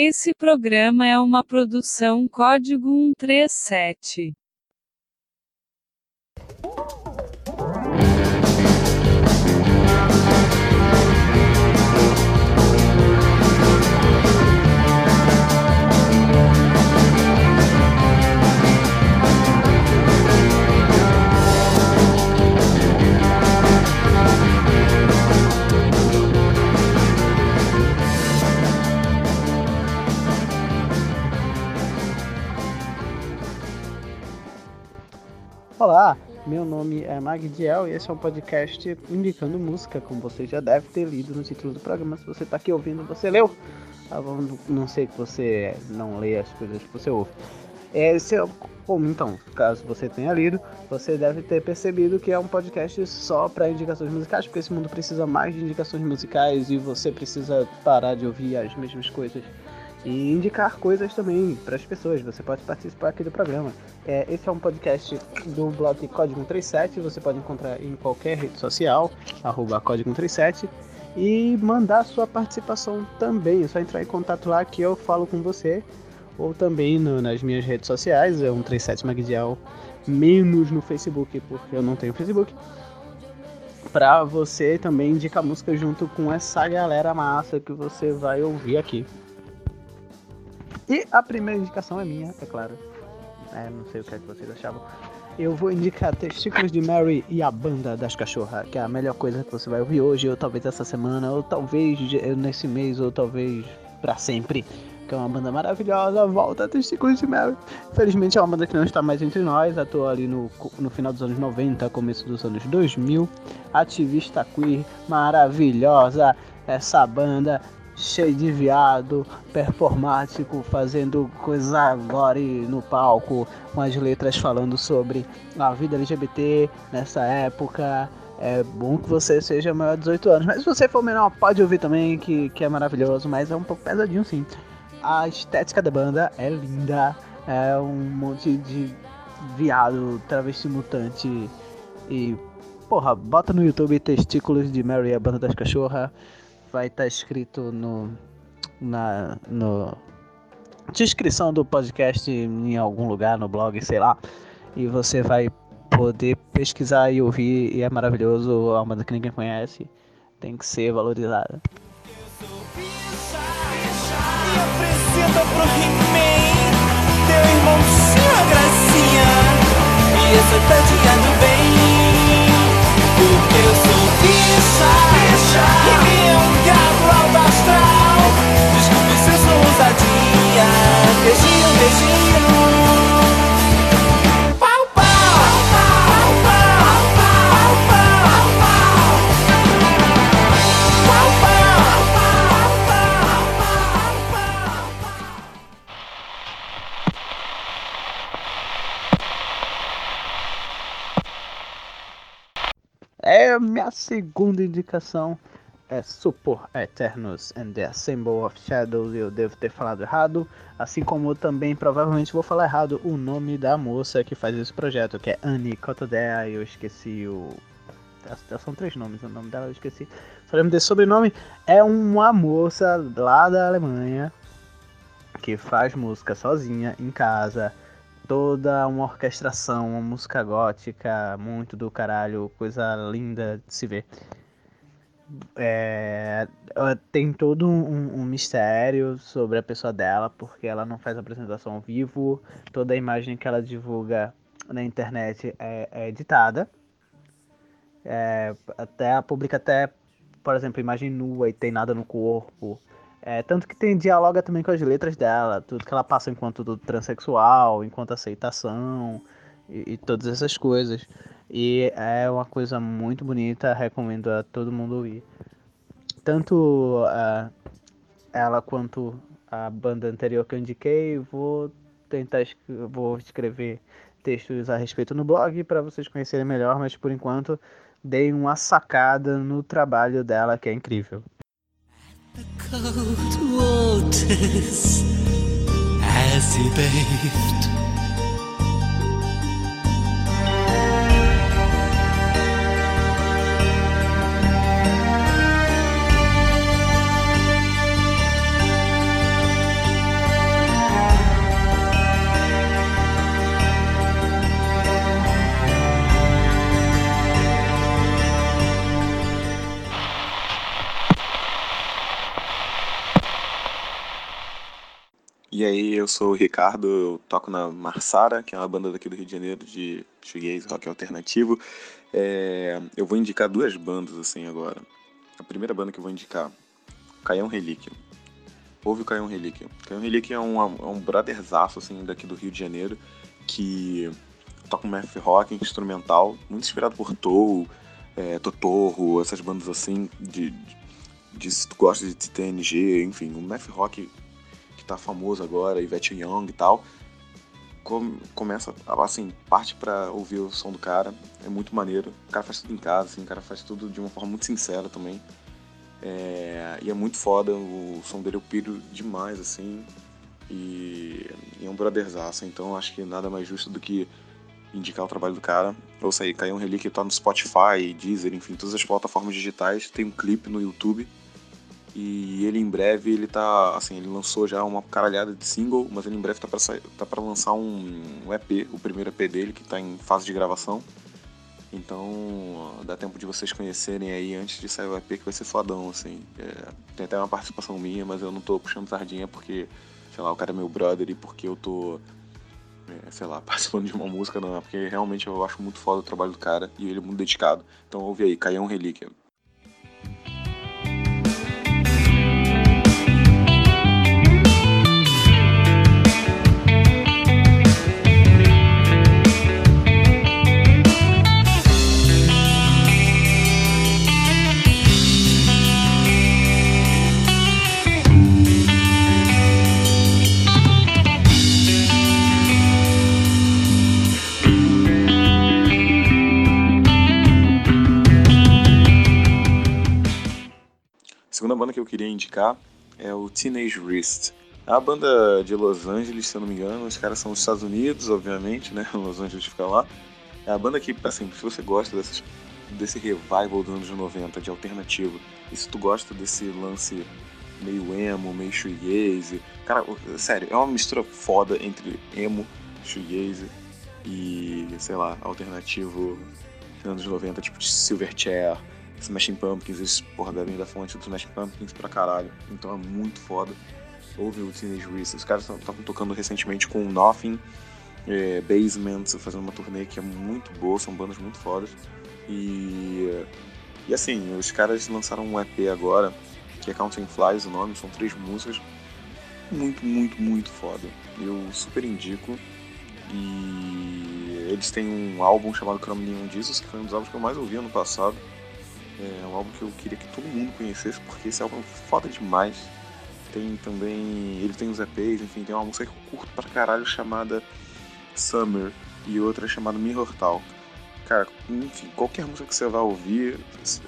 Esse programa é uma produção Código 137. Olá, meu nome é Magdiel e esse é um podcast indicando música, como você já deve ter lido no título do programa. Se você está aqui ouvindo, você leu. Ah, não sei que você não lê as coisas que você ouve. Esse é, então, caso você tenha lido, você deve ter percebido que é um podcast só para indicações musicais, porque esse mundo precisa mais de indicações musicais e você precisa parar de ouvir as mesmas coisas e indicar coisas também para as pessoas. Você pode participar aqui do programa. É, esse é um podcast do blog Código 37. Você pode encontrar em qualquer rede social, arroba Código 37, e mandar sua participação também. É só entrar em contato lá que eu falo com você. Ou também no, nas minhas redes sociais, é um 37 Magdial, menos no Facebook, porque eu não tenho Facebook. Pra você também indicar música junto com essa galera massa que você vai ouvir aqui. E a primeira indicação é minha, é claro. É, não sei o que, é que vocês achavam. Eu vou indicar Testículos de Mary e a Banda das Cachorras, que é a melhor coisa que você vai ouvir hoje, ou talvez essa semana, ou talvez nesse mês, ou talvez para sempre. Que é uma banda maravilhosa, volta Testículos de Mary. Infelizmente é uma banda que não está mais entre nós, atuou ali no, no final dos anos 90, começo dos anos 2000. Ativista queer, maravilhosa, essa banda cheio de viado, performático, fazendo coisas agora no palco, com as letras falando sobre a vida LGBT nessa época. É bom que você seja maior de 18 anos, mas se você for menor, pode ouvir também, que, que é maravilhoso, mas é um pouco pesadinho sim. A estética da banda é linda, é um monte de viado, travesti mutante e. Porra, bota no YouTube Testículos de Mary, a banda das cachorras vai estar tá escrito no, na no descrição do podcast em algum lugar no blog, sei lá. E você vai poder pesquisar e ouvir e é maravilhoso, é uma banda que ninguém conhece, tem que ser valorizada. Eu sou bicha, bicha. E um diabo alto astral. Desculpe se sou ousadia. Beijinho, beijinho minha segunda indicação é Support Eternus and the Symbol of Shadows. Eu devo ter falado errado, assim como eu também provavelmente vou falar errado o nome da moça que faz esse projeto, que é Annie Cotodea. Eu esqueci o. São três nomes, o nome dela eu esqueci. Só lembro desse sobrenome. É uma moça lá da Alemanha que faz música sozinha em casa toda uma orquestração, uma música gótica, muito do caralho, coisa linda de se ver. É, tem todo um, um, mistério sobre a pessoa dela, porque ela não faz apresentação ao vivo, toda a imagem que ela divulga na internet é, é editada. É, até publica até, por exemplo, imagem nua e tem nada no corpo. É, tanto que tem dialoga também com as letras dela, tudo que ela passa enquanto transexual, enquanto aceitação e, e, todas essas coisas. E é uma coisa muito bonita, recomendo a todo mundo ouvir. Tanto uh, ela quanto a banda anterior que eu indiquei, vou tentar vou escrever textos a respeito no blog para vocês conhecerem melhor, mas por enquanto dei uma sacada no trabalho dela que é incrível. Cold waters as he bathed. Eu sou o Ricardo, eu toco na Marsara, que é uma banda daqui do Rio de Janeiro de shoegaze, rock alternativo. É, eu vou indicar duas bandas assim agora. A primeira banda que eu vou indicar, Caião Relíquia. Ouve o Caião Relíquia. Caião Relíquia é um, é um brotherzaço assim, daqui do Rio de Janeiro que toca um math rock instrumental, muito inspirado por Tou, é, Totorro, essas bandas assim, de, de, de se tu gosta de TNG, enfim, um math rock tá famoso agora, Ivete Young e tal, começa, assim, parte para ouvir o som do cara, é muito maneiro. O cara faz tudo em casa, assim, o cara faz tudo de uma forma muito sincera também. É, e é muito foda, o som dele eu piro demais, assim, e, e é um brotherzaço, então acho que nada mais justo do que indicar o trabalho do cara. Ou seja, caiu um relíquio, tá no Spotify, Deezer, enfim, todas as plataformas digitais, tem um clipe no YouTube e ele em breve ele tá, assim, ele lançou já uma caralhada de single, mas ele em breve tá para tá lançar um, um, EP, o primeiro EP dele que tá em fase de gravação. Então, dá tempo de vocês conhecerem aí antes de sair o EP que vai ser fodão, assim. É, tem até uma participação minha, mas eu não tô puxando sardinha porque, sei lá, o cara é meu brother e porque eu tô é, sei lá, participando de uma música, não, é porque realmente eu acho muito foda o trabalho do cara e ele é muito dedicado. Então ouve aí, Caião Relíquia. Queria indicar é o Teenage Wrist. Uma banda de Los Angeles, se eu não me engano. Os caras são dos Estados Unidos, obviamente, né? Los Angeles fica lá. É a banda que, assim, se você gosta dessas, desse revival dos anos 90 de alternativo, e se tu gosta desse lance meio emo, meio shoegaze, cara, sério, é uma mistura foda entre emo, shoegaze e, sei lá, alternativo dos anos 90, tipo de Silverchair, Smashing Pumpkins, eles, porra, devem da fonte dos Smashing Pumpkins pra caralho. Então é muito foda. Ouve o Teenage Wrist. Os caras estavam tocando recentemente com Nothing, é, Basement, fazendo uma turnê que é muito boa, são bandas muito fodas. E, e assim, os caras lançaram um EP agora, que é Counting Flies o nome, são três músicas. Muito, muito, muito foda. Eu super indico. E eles têm um álbum chamado Chrome Neon Jesus, que foi um dos álbuns que eu mais ouvi ano passado. É um álbum que eu queria que todo mundo conhecesse, porque esse álbum é foda demais. Tem também. Ele tem os EPs, enfim, tem uma música que eu curto pra caralho chamada Summer e outra chamada Mirror Talk. Cara, enfim, qualquer música que você vai ouvir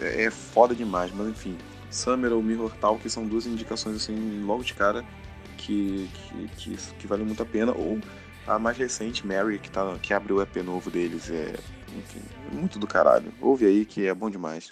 é foda demais, mas enfim, Summer ou Mirror Talk são duas indicações assim, logo de cara, que, que, que, que valem muito a pena. Ou a mais recente, Mary, que, tá, que abre o EP novo deles, é enfim, muito do caralho. Ouve aí que é bom demais.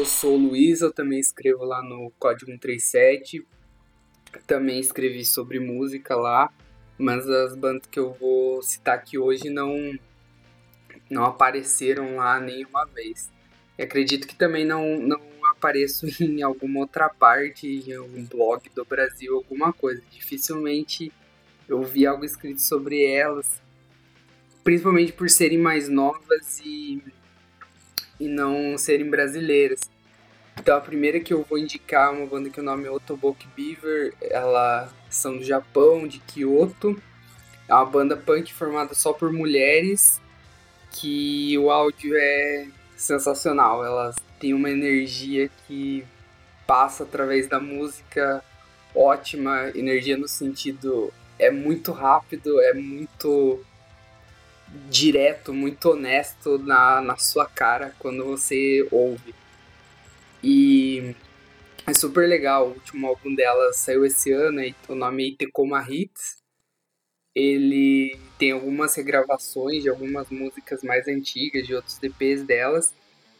Eu sou o Luiz, eu também escrevo lá no Código 137. Também escrevi sobre música lá, mas as bandas que eu vou citar aqui hoje não não apareceram lá nenhuma vez. E acredito que também não, não apareço em alguma outra parte, em algum blog do Brasil, alguma coisa. Dificilmente eu vi algo escrito sobre elas, principalmente por serem mais novas e e não serem brasileiras. Então a primeira que eu vou indicar é uma banda que o nome é Otoboki Beaver, elas são do Japão, de Kyoto. É uma banda punk formada só por mulheres, que o áudio é sensacional. Elas têm uma energia que passa através da música ótima, energia no sentido é muito rápido, é muito direto, muito honesto na, na sua cara quando você ouve. E é super legal. O último álbum dela saiu esse ano, e o nome é Itecoma Hits. Ele tem algumas regravações de algumas músicas mais antigas, de outros DPs delas.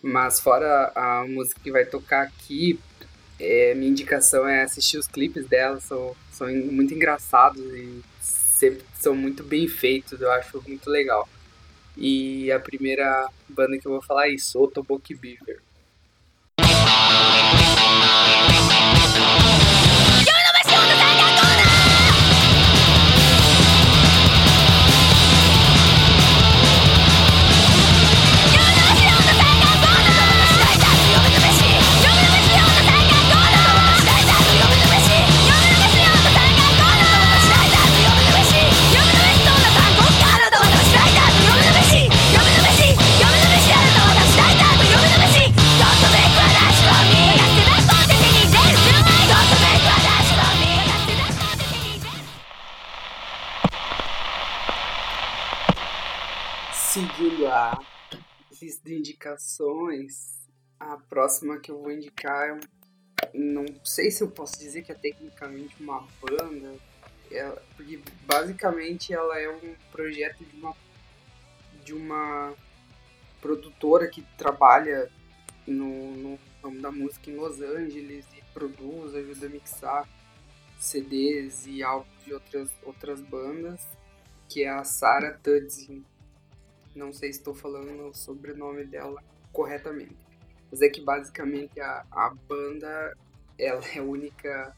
Mas fora a música que vai tocar aqui, é, minha indicação é assistir os clipes dela, são, são muito engraçados e sempre são muito bem feitos, eu acho muito legal. E a primeira banda que eu vou falar é isso, Otoboki Beaver. A lista de indicações, a próxima que eu vou indicar não sei se eu posso dizer que é tecnicamente uma banda, é, porque basicamente ela é um projeto de uma, de uma produtora que trabalha no, no ramo da música em Los Angeles e produz, ajuda a mixar CDs e álbuns de outras, outras bandas, que é a Sarah Tudzin. Não sei se estou falando o sobrenome dela corretamente. Mas é que basicamente a, a banda ela é a única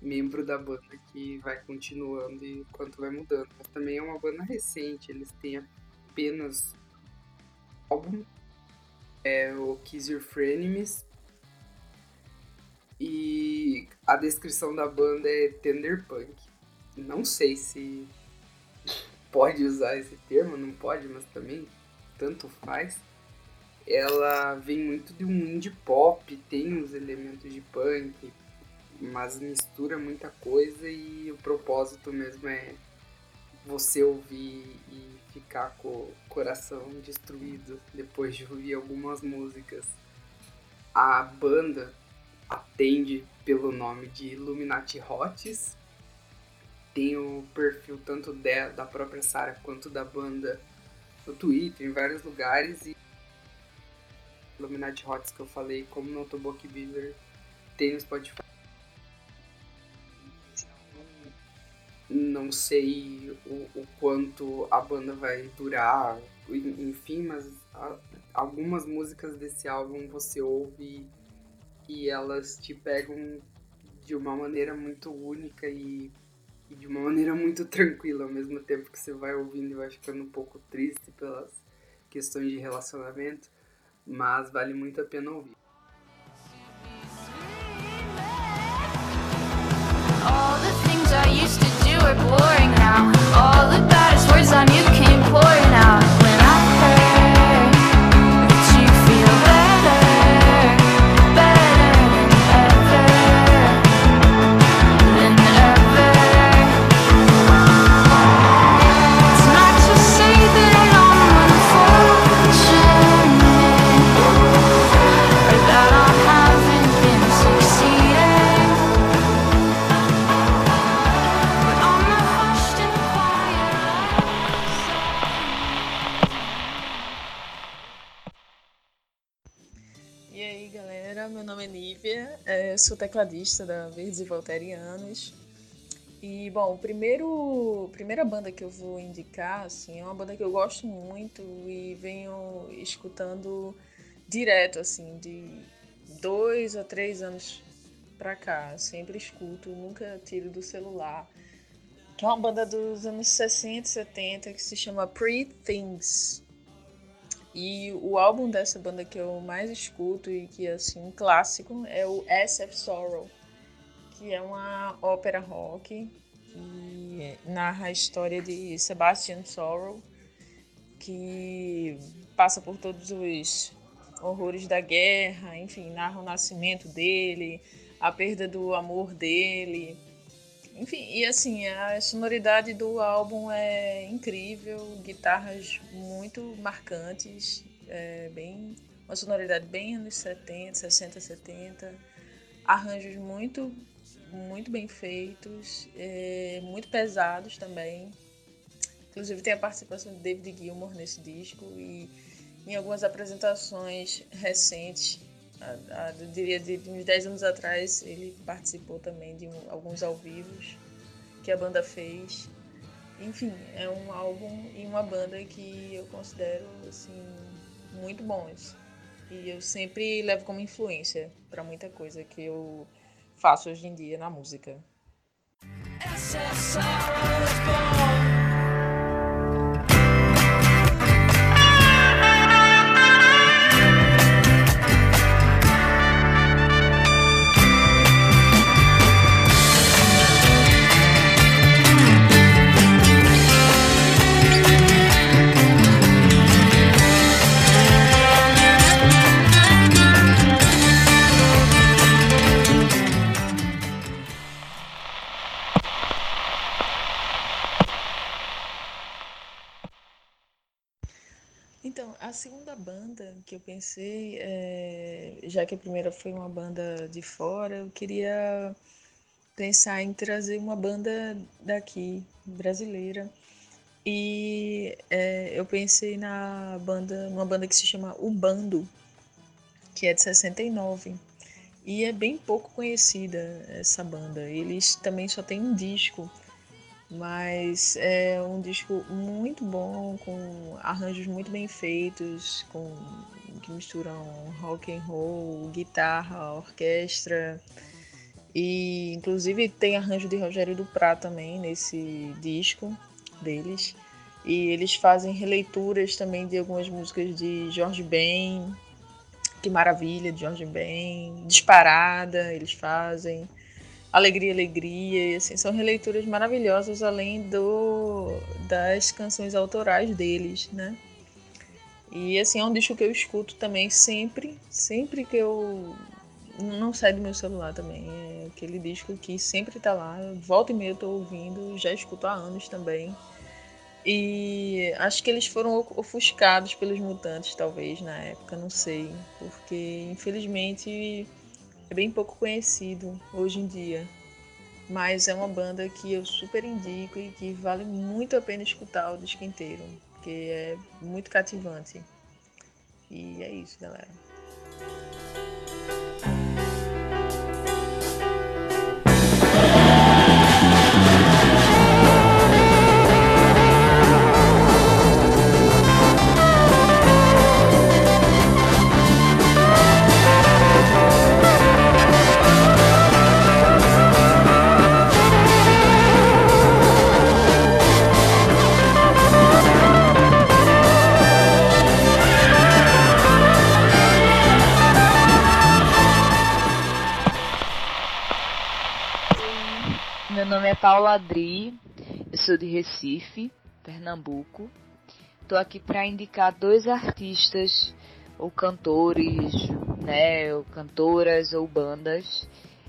membro da banda que vai continuando enquanto vai mudando. Mas também é uma banda recente, eles têm apenas álbum, é o Kiss Your Frenemies. E a descrição da banda é Tender Punk. Não sei se pode usar esse termo, não pode, mas também tanto faz. Ela vem muito de um indie pop, tem os elementos de punk, mas mistura muita coisa e o propósito mesmo é você ouvir e ficar com o coração destruído depois de ouvir algumas músicas. A banda atende pelo nome de Illuminati Hots, tem o perfil tanto de, da própria Sarah quanto da banda no Twitter, em vários lugares. E Illuminati Hots que eu falei, como no Toboki Beaver, tem no Spotify. Não sei o, o quanto a banda vai durar, enfim, mas a, algumas músicas desse álbum você ouve e elas te pegam de uma maneira muito única e e de uma maneira muito tranquila, ao mesmo tempo que você vai ouvindo e vai ficando um pouco triste pelas questões de relacionamento, mas vale muito a pena ouvir. All the things I used to do are sou tecladista da Verdes e Volterianos. E, bom, o primeiro, primeira banda que eu vou indicar, assim, é uma banda que eu gosto muito e venho escutando direto, assim, de dois a três anos pra cá. Sempre escuto, nunca tiro do celular. Que é uma banda dos anos 60 e 70 que se chama Pre Things. E o álbum dessa banda que eu mais escuto e que é assim um clássico é o SF Sorrow, que é uma ópera rock que narra a história de Sebastian Sorrow, que passa por todos os horrores da guerra, enfim, narra o nascimento dele, a perda do amor dele. Enfim, e assim, a sonoridade do álbum é incrível, guitarras muito marcantes, é bem uma sonoridade bem anos 70, 60, 70, arranjos muito muito bem feitos, é, muito pesados também. Inclusive tem a participação de David Gilmour nesse disco e em algumas apresentações recentes, eu diria de, uns 10 anos atrás, ele participou também de um, alguns ao vivos que a banda fez. Enfim, é um álbum e uma banda que eu considero assim muito bons. E eu sempre levo como influência para muita coisa que eu faço hoje em dia na música. segunda já que a primeira foi uma banda de fora, eu queria pensar em trazer uma banda daqui, brasileira. E é, eu pensei na banda, numa banda que se chama O Bando, que é de 69. E é bem pouco conhecida essa banda. Eles também só têm um disco mas é um disco muito bom, com arranjos muito bem feitos, com que misturam rock and roll, guitarra, orquestra. E inclusive tem arranjo de Rogério Duprá também nesse disco deles. E eles fazem releituras também de algumas músicas de Jorge Ben. Que maravilha, de Jorge Ben. Disparada, eles fazem. Alegria, Alegria, e assim, são releituras maravilhosas além do das canções autorais deles, né? E assim, é um disco que eu escuto também sempre, sempre que eu não sai do meu celular também. É aquele disco que sempre tá lá, volta e meia eu tô ouvindo, já escuto há anos também. E acho que eles foram ofuscados pelos mutantes, talvez, na época, não sei. Porque, infelizmente, é bem pouco conhecido hoje em dia. Mas é uma banda que eu super indico e que vale muito a pena escutar o disco inteiro, porque é muito cativante. E é isso, galera. Paula Adri, eu sou de Recife, Pernambuco. Estou aqui para indicar dois artistas ou cantores, né, ou cantoras ou bandas.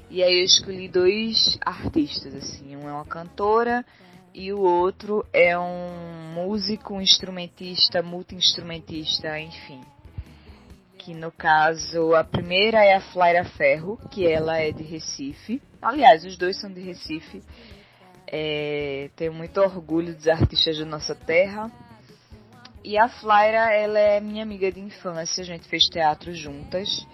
E aí eu escolhi dois artistas assim, um é uma cantora e o outro é um músico, um instrumentista, multi-instrumentista, enfim. Que no caso, a primeira é a Flaira Ferro, que ela é de Recife. Aliás, os dois são de Recife. É, tenho muito orgulho dos artistas da nossa terra. E a Flaira, ela é minha amiga de infância, a gente fez teatro juntas.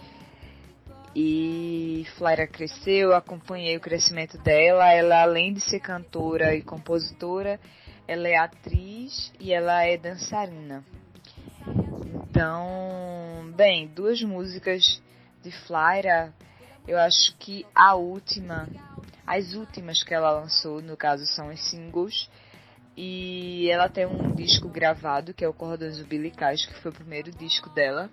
E Flaira cresceu, acompanhei o crescimento dela. Ela, além de ser cantora e compositora, ela é atriz e ela é dançarina. Então, bem, duas músicas de Flaira, eu acho que a última as últimas que ela lançou, no caso, são os singles. E ela tem um disco gravado, que é o Cordões Umbilicais, que foi o primeiro disco dela.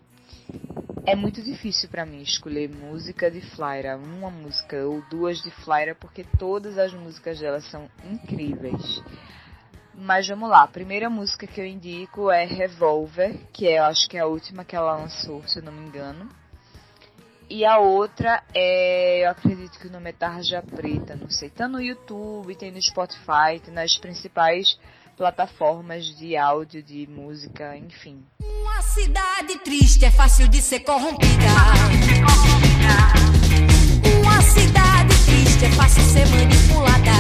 é muito difícil para mim escolher música de Flyra, uma música ou duas de Flyra, porque todas as músicas dela são incríveis. Mas vamos lá, a primeira música que eu indico é Revolver, que é, eu acho que é a última que ela lançou, se eu não me engano. E a outra é, eu acredito que o nome é Tarja Preta, não sei. Tá no YouTube, tem no Spotify, tem nas principais plataformas de áudio, de música, enfim. Uma cidade triste é fácil de ser corrompida. Uma cidade triste é fácil ser manipulada.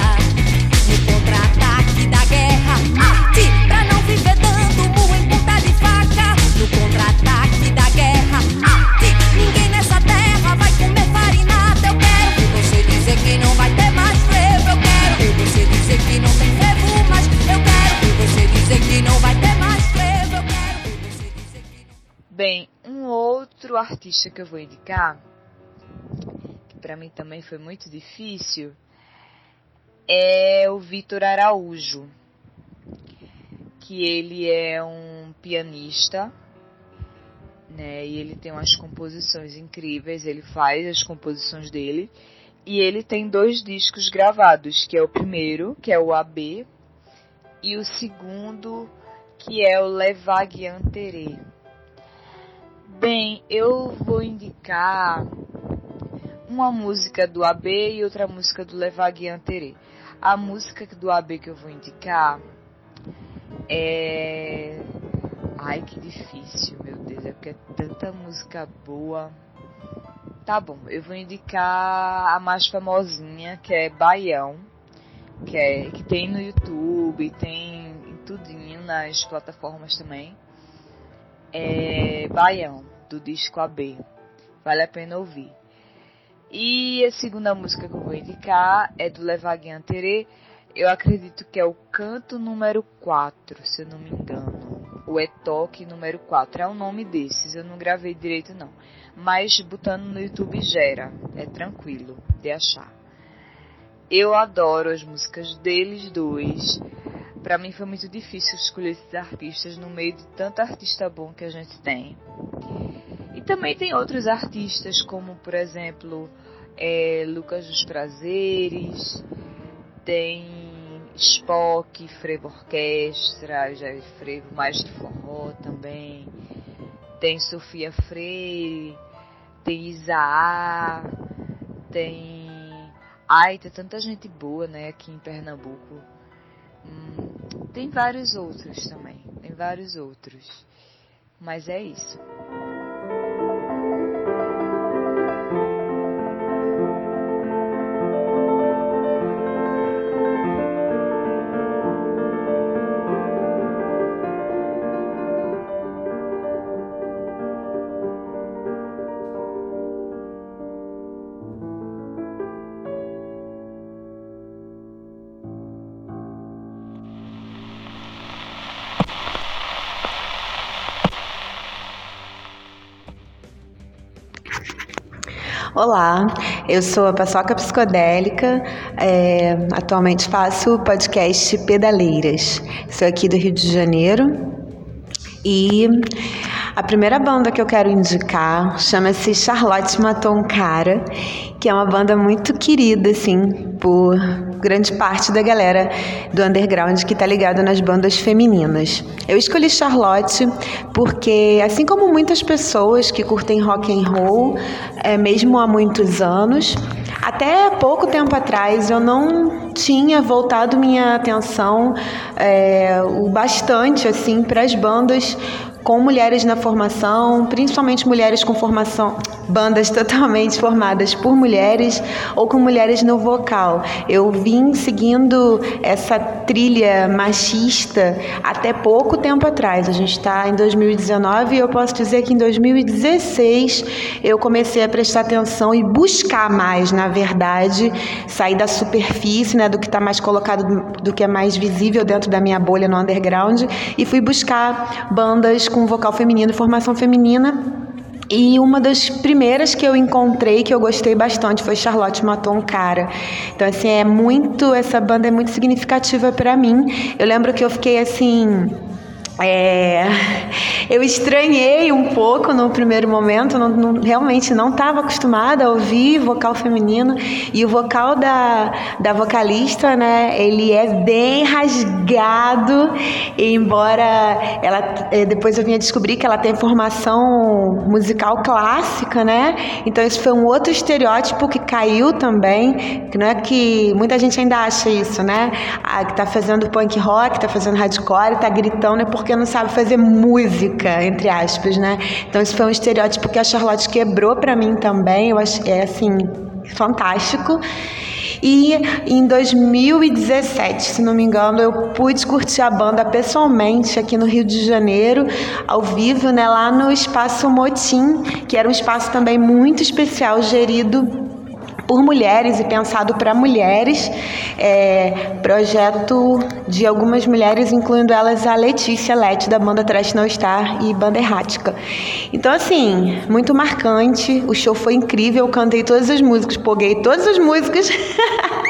No contra-ataque da guerra, arte pra não viver dando murro em ponta de faca. No contra-ataque da guerra, arte. Ninguém nessa terra vai comer farinata. Eu quero que você dizer que não vai ter mais frevo. Eu quero que você dizer que não tem frevo, mas eu quero que você dizer que não vai ter mais frevo. Eu quero que você dizer que não Bem, um outro artista que eu vou indicar, que para mim também foi muito difícil, é o Vitor Araújo, que ele é um pianista, né? E ele tem umas composições incríveis, ele faz as composições dele, e ele tem dois discos gravados, que é o primeiro, que é o AB, e o segundo, que é o Levaguianterê. Bem, eu vou indicar uma música do AB e outra música do Levaguianterê. A música do AB que eu vou indicar é. Ai, que difícil, meu Deus, é porque é tanta música boa. Tá bom, eu vou indicar a mais famosinha, que é Baião, que, é, que tem no YouTube, tem em tudinho nas plataformas também. É Baião, do disco AB. Vale a pena ouvir. E a segunda música que eu vou indicar é do Levaguin Terê. Eu acredito que é o canto número 4, se eu não me engano. O Etoque número 4. É o nome desses, eu não gravei direito não. Mas botando no YouTube gera. É tranquilo de achar. Eu adoro as músicas deles dois. Pra mim foi muito difícil escolher esses artistas no meio de tanto artista bom que a gente tem. E também tem outros artistas, como por exemplo é, Lucas dos Prazeres, tem Spock, Frevo Orquestra, já é Frevo mais de forró também, tem Sofia Freire, tem Isaá, tem. Ai, tem tanta gente boa, né, aqui em Pernambuco. Hum, tem vários outros também, tem vários outros. Mas é isso. Olá, eu sou a Paçoca Psicodélica, é, atualmente faço o podcast Pedaleiras. Sou aqui do Rio de Janeiro e a primeira banda que eu quero indicar chama-se Charlotte Matou um Cara, que é uma banda muito querida, assim, por grande parte da galera do underground que tá ligado nas bandas femininas. Eu escolhi Charlotte porque, assim como muitas pessoas que curtem rock and roll, é, mesmo há muitos anos, até pouco tempo atrás eu não tinha voltado minha atenção é, o bastante assim para as bandas com mulheres na formação, principalmente mulheres com formação, bandas totalmente formadas por mulheres ou com mulheres no vocal. Eu vim seguindo essa trilha machista até pouco tempo atrás. A gente está em 2019 e eu posso dizer que em 2016 eu comecei a prestar atenção e buscar mais, na verdade, sair da superfície, né, do que está mais colocado, do que é mais visível dentro da minha bolha no underground e fui buscar bandas com vocal feminino, formação feminina. E uma das primeiras que eu encontrei que eu gostei bastante foi Charlotte Matou um Cara. Então assim, é muito essa banda é muito significativa para mim. Eu lembro que eu fiquei assim É, eu estranhei um pouco no primeiro momento, não, não, realmente não estava acostumada a ouvir vocal feminino e o vocal da, da vocalista, né, ele é bem rasgado, embora ela é, depois eu vinha descobrir que ela tem formação musical clássica, né? Então isso foi um outro estereótipo que caiu também, que não é que muita gente ainda acha isso, né? Que tá fazendo punk rock, tá fazendo hardcore, tá gritando é porque porque não sabe fazer música, entre aspas, né? Então isso foi um estereótipo que a Charlotte quebrou para mim também. Eu acho é assim fantástico. E em 2017, se não me engano, eu pude curtir a banda pessoalmente aqui no Rio de Janeiro, ao vivo, né, lá no Espaço Motim, que era um espaço também muito especial, gerido por mulheres e pensado para mulheres. É, projeto de algumas mulheres, incluindo elas a Letícia Lete, da banda Trash No Star e banda Errática. Então, assim, muito marcante. O show foi incrível. Eu cantei todas as músicas, poguei todas as músicas.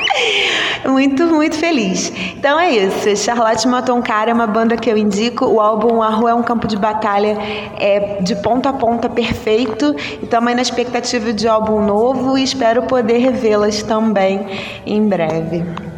muito, muito feliz. Então é isso. Charlotte Matou um Cara é uma banda que eu indico. O álbum A Rua é um Campo de Batalha é de ponta a ponta perfeito. E também na expectativa de álbum novo e espero poder revê-las também em breve.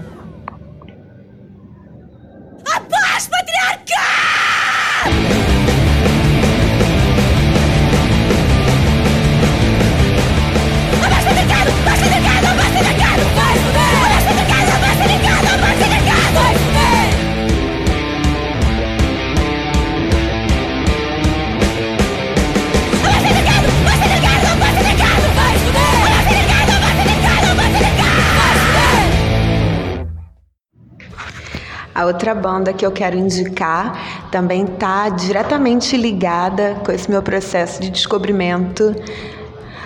Outra banda que eu quero indicar também está diretamente ligada com esse meu processo de descobrimento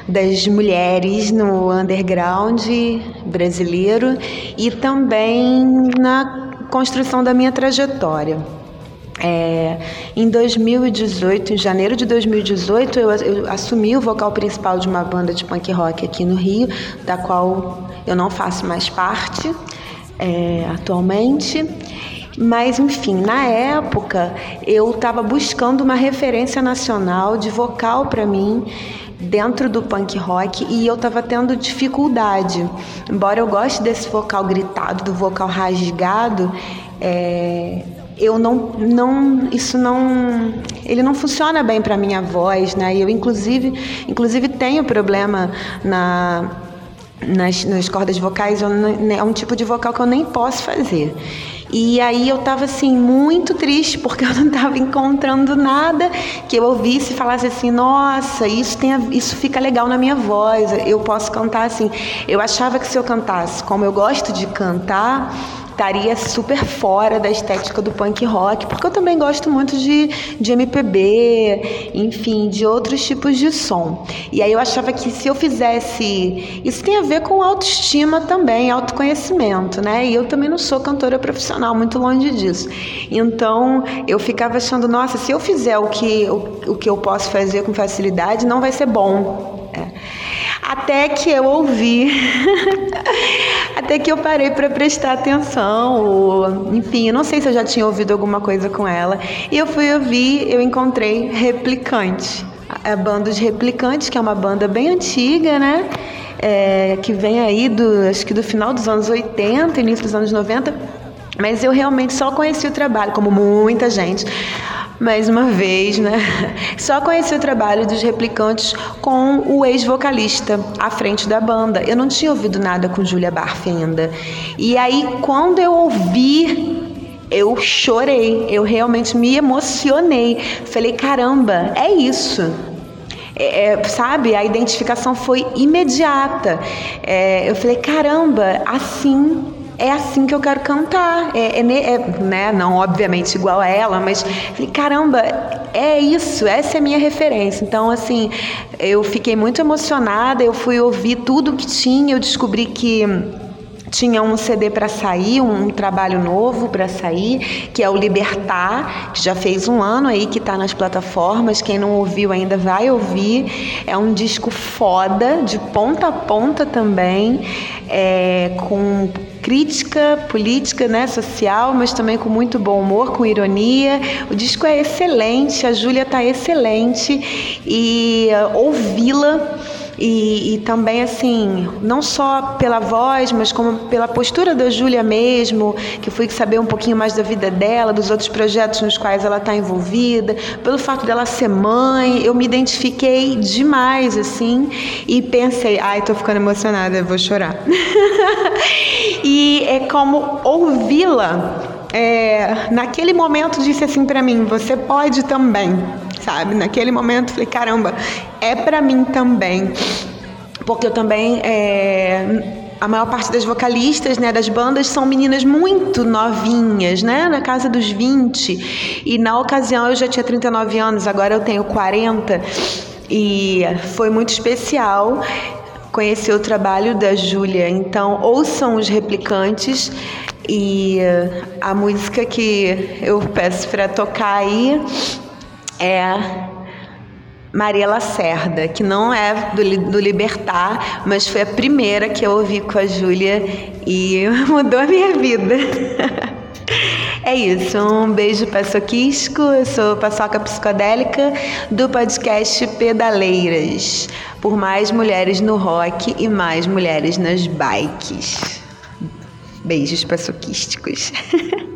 das mulheres no underground brasileiro e também na construção da minha trajetória. É, em 2018, em janeiro de 2018, eu, eu, assumi o vocal principal de uma banda de punk rock aqui no Rio, da qual eu não faço mais parte é, atualmente. Mas, enfim, na época eu estava buscando uma referência nacional de vocal para mim dentro do punk rock e eu estava tendo dificuldade. Embora eu goste desse vocal gritado, do vocal rasgado, é, eu não, não, isso não, ele não funciona bem para minha voz, né? Eu inclusive, inclusive tenho problema na nas, nas cordas vocais, eu, é um tipo de vocal que eu nem posso fazer. E aí eu tava assim muito triste porque eu não tava encontrando nada que eu ouvisse e falasse assim, nossa, isso tem isso fica legal na minha voz, eu posso cantar assim. Eu achava que se eu cantasse como eu gosto de cantar, estaria super fora da estética do punk rock, porque eu também gosto muito de, de MPB, enfim, de outros tipos de som. E aí eu achava que se eu fizesse. Isso tem a ver com autoestima também, autoconhecimento, né? E eu também não sou cantora profissional, muito longe disso. Então eu ficava achando, nossa, se eu fizer o que, o, o que eu posso fazer com facilidade, não vai ser bom. É. Até que eu ouvi, até que eu parei para prestar atenção, ou, enfim, eu não sei se eu já tinha ouvido alguma coisa com ela. E eu fui ouvir, eu encontrei Replicante, a banda de Replicantes, que é uma banda bem antiga, né? É, que vem aí do, acho que do final dos anos 80, início dos anos 90. Mas eu realmente só conheci o trabalho, como muita gente, mais uma vez, né? Só conheci o trabalho dos replicantes com o ex-vocalista à frente da banda. Eu não tinha ouvido nada com Julia Barf ainda. E aí, quando eu ouvi, eu chorei. Eu realmente me emocionei. Falei, caramba, é isso. É, é, sabe, a identificação foi imediata. É, eu falei, caramba, assim é assim que eu quero cantar. É, é, é, né? Não, obviamente, igual a ela, mas falei, caramba, é isso, essa é a minha referência. Então, assim, eu fiquei muito emocionada, eu fui ouvir tudo que tinha, eu descobri que tinha um CD para sair, um trabalho novo para sair, que é o Libertar, que já fez um ano aí que está nas plataformas. Quem não ouviu ainda vai ouvir. É um disco foda, de ponta a ponta também, é, com crítica política, né, social, mas também com muito bom humor, com ironia. O disco é excelente, a Júlia está excelente e uh, ouvi-la e, e, também, assim, não só pela voz, mas como pela postura da Júlia mesmo, que fui saber um pouquinho mais da vida dela, dos outros projetos nos quais ela está envolvida, pelo fato dela ser mãe, eu me identifiquei demais, assim, e pensei, ai, tô ficando emocionada, vou chorar. e é como ouvi-la, é, naquele momento disse assim para mim, você pode também sabe? Naquele momento falei, caramba, é para mim também. Porque eu também é, a maior parte das vocalistas, né, das bandas são meninas muito novinhas, né, na casa dos 20. E na ocasião eu já tinha 39 anos, agora eu tenho 40. E foi muito especial conhecer o trabalho da Júlia. Então, ouçam os replicantes e a música que eu peço para tocar aí é Maria Lacerda, que não é do, do Libertar, mas foi a primeira que eu ouvi com a Júlia e mudou a minha vida. É isso, um beijo paçoquisco, eu sou Paçoca Psicodélica do podcast Pedaleiras, por mais mulheres no rock e mais mulheres nas bikes. Beijos paçoquísticos.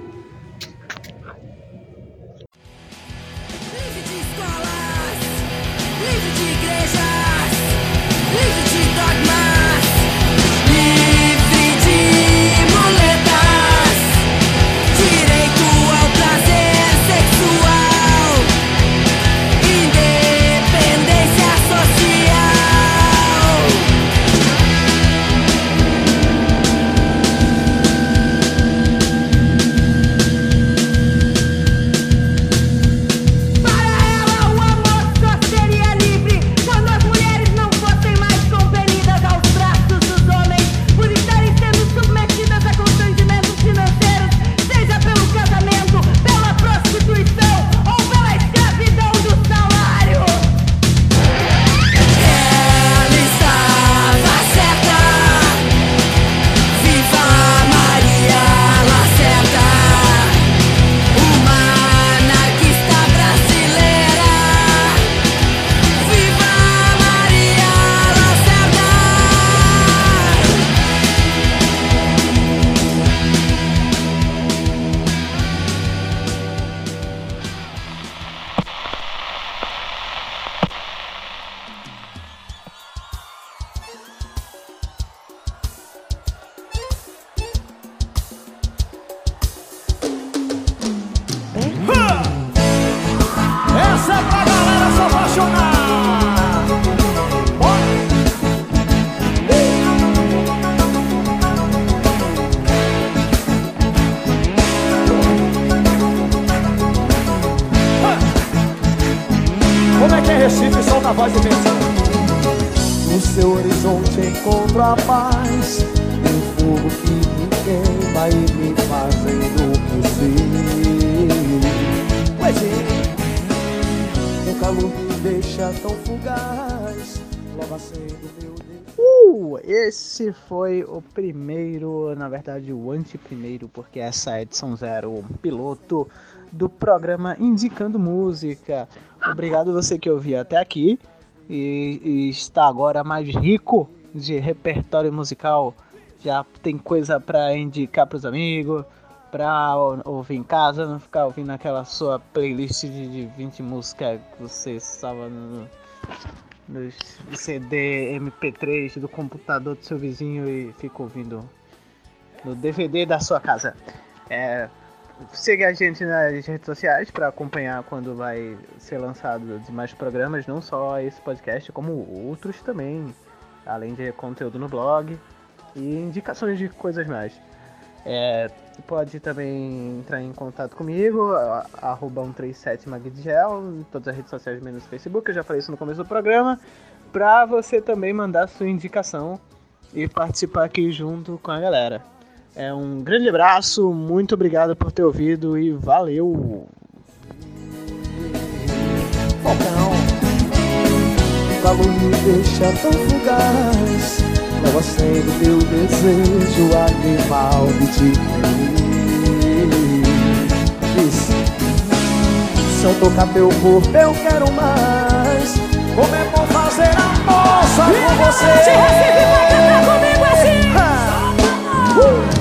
foi o primeiro, na verdade o anteprimeiro, porque essa é edição zero, um piloto do programa Indicando Música. Obrigado você que ouviu até aqui e, e está agora mais rico de repertório musical. Já tem coisa para indicar para os amigos, para ouvir em casa, não ficar ouvindo aquela sua playlist de, de 20 músicas que você estava no no CD MP3 do computador do seu vizinho e fica ouvindo no DVD da sua casa. É, a gente nas redes sociais para acompanhar quando vai ser lançado demais programas, não só esse podcast, como outros também, além de conteúdo no blog e indicações de coisas mais. É, pode também entrar em contato comigo, arroba 137magdigel, em todas as redes sociais menos Facebook, eu já falei isso no começo do programa, para você também mandar sua indicação e participar aqui junto com a galera. É um grande abraço, muito obrigado por ter ouvido e valeu! Falcão, me deixa tão fugaz, não acendo teu desejo animal de te Diz Se eu tocar teu corpo eu quero mais. Como é bom fazer a moça com você. Te recebi pra cantar comigo assim. Uh!